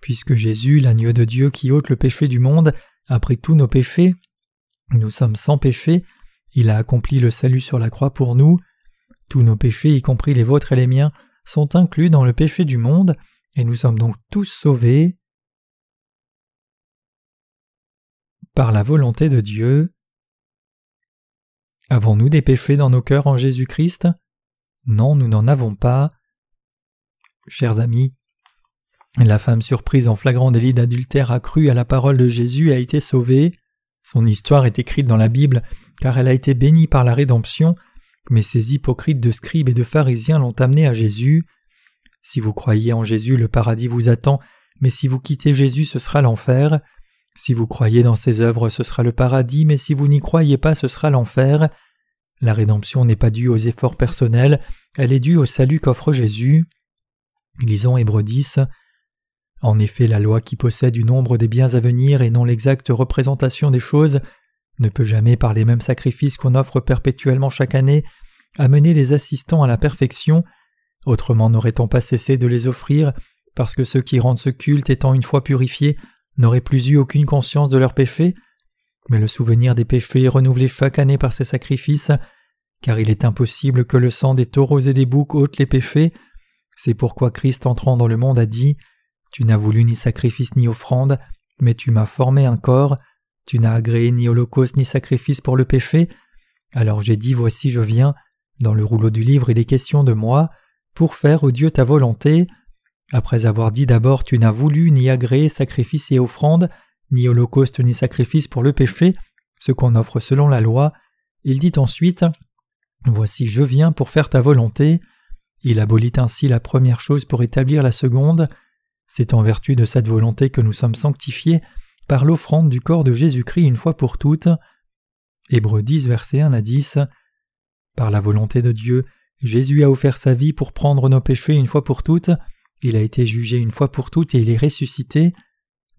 Puisque Jésus, l'agneau de Dieu qui ôte le péché du monde, a pris tous nos péchés, nous sommes sans péché, il a accompli le salut sur la croix pour nous, tous nos péchés, y compris les vôtres et les miens, sont inclus dans le péché du monde, et nous sommes donc tous sauvés par la volonté de Dieu. Avons-nous des péchés dans nos cœurs en Jésus-Christ? Non, nous n'en avons pas. Chers amis, la femme surprise en flagrant délit d'adultère a cru à la parole de Jésus a été sauvée. Son histoire est écrite dans la Bible car elle a été bénie par la rédemption, mais ces hypocrites de scribes et de pharisiens l'ont amenée à Jésus. Si vous croyez en Jésus, le paradis vous attend, mais si vous quittez Jésus, ce sera l'enfer. Si vous croyez dans ses œuvres, ce sera le paradis, mais si vous n'y croyez pas, ce sera l'enfer. La rédemption n'est pas due aux efforts personnels, elle est due au salut qu'offre Jésus. Lisons Hébreux 10. En effet, la loi qui possède du nombre des biens à venir et non l'exacte représentation des choses ne peut jamais, par les mêmes sacrifices qu'on offre perpétuellement chaque année, amener les assistants à la perfection, autrement n'aurait-on pas cessé de les offrir, parce que ceux qui rendent ce culte étant une fois purifiés n'auraient plus eu aucune conscience de leurs péchés, mais le souvenir des péchés est renouvelé chaque année par ces sacrifices, car il est impossible que le sang des taureaux et des boucs ôte les péchés, c'est pourquoi Christ entrant dans le monde a dit Tu n'as voulu ni sacrifice ni offrande, mais tu m'as formé un corps, tu n'as agréé ni holocauste ni sacrifice pour le péché. Alors j'ai dit Voici je viens. Dans le rouleau du livre il est question de moi, pour faire, ô Dieu, ta volonté. Après avoir dit d'abord Tu n'as voulu ni agréé sacrifice et offrande, ni holocauste ni sacrifice pour le péché, ce qu'on offre selon la loi, il dit ensuite Voici je viens pour faire ta volonté. Il abolit ainsi la première chose pour établir la seconde. C'est en vertu de cette volonté que nous sommes sanctifiés par l'offrande du corps de Jésus-Christ une fois pour toutes. Hébreux 10, versets 1 à 10. Par la volonté de Dieu, Jésus a offert sa vie pour prendre nos péchés une fois pour toutes, il a été jugé une fois pour toutes et il est ressuscité.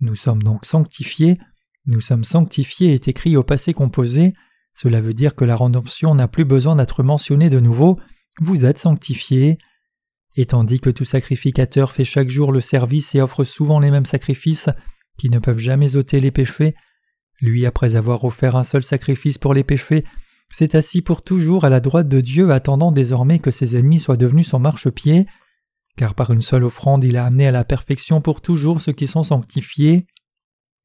Nous sommes donc sanctifiés. Nous sommes sanctifiés est écrit au passé composé. Cela veut dire que la rédemption n'a plus besoin d'être mentionnée de nouveau. Vous êtes sanctifiés. Et tandis que tout sacrificateur fait chaque jour le service et offre souvent les mêmes sacrifices, qui ne peuvent jamais ôter les péchés, lui, après avoir offert un seul sacrifice pour les péchés, s'est assis pour toujours à la droite de Dieu, attendant désormais que ses ennemis soient devenus son marchepied, car par une seule offrande il a amené à la perfection pour toujours ceux qui sont sanctifiés.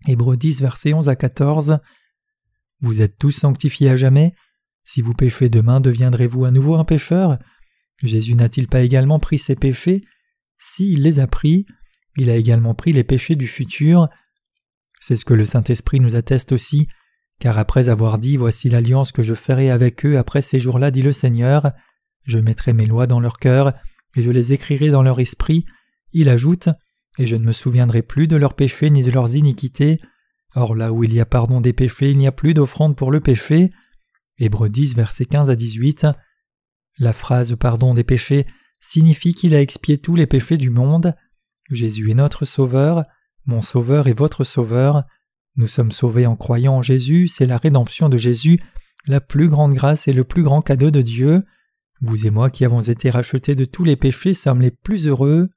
Hébreux 10, versets 11 à 14. Vous êtes tous sanctifiés à jamais. Si vous péchez demain, deviendrez-vous à nouveau un pécheur? Jésus n'a-t-il pas également pris ses péchés? Si, il les a pris. Il a également pris les péchés du futur. C'est ce que le Saint-Esprit nous atteste aussi, car après avoir dit Voici l'alliance que je ferai avec eux après ces jours-là, dit le Seigneur, je mettrai mes lois dans leur cœur, et je les écrirai dans leur esprit, il ajoute, et je ne me souviendrai plus de leurs péchés ni de leurs iniquités. Or là où il y a pardon des péchés, il n'y a plus d'offrande pour le péché. Hébreux 10, versets 15 à 18. La phrase pardon des péchés signifie qu'il a expié tous les péchés du monde. Jésus est notre Sauveur, mon Sauveur est votre Sauveur. Nous sommes sauvés en croyant en Jésus, c'est la rédemption de Jésus, la plus grande grâce et le plus grand cadeau de Dieu. Vous et moi qui avons été rachetés de tous les péchés sommes les plus heureux.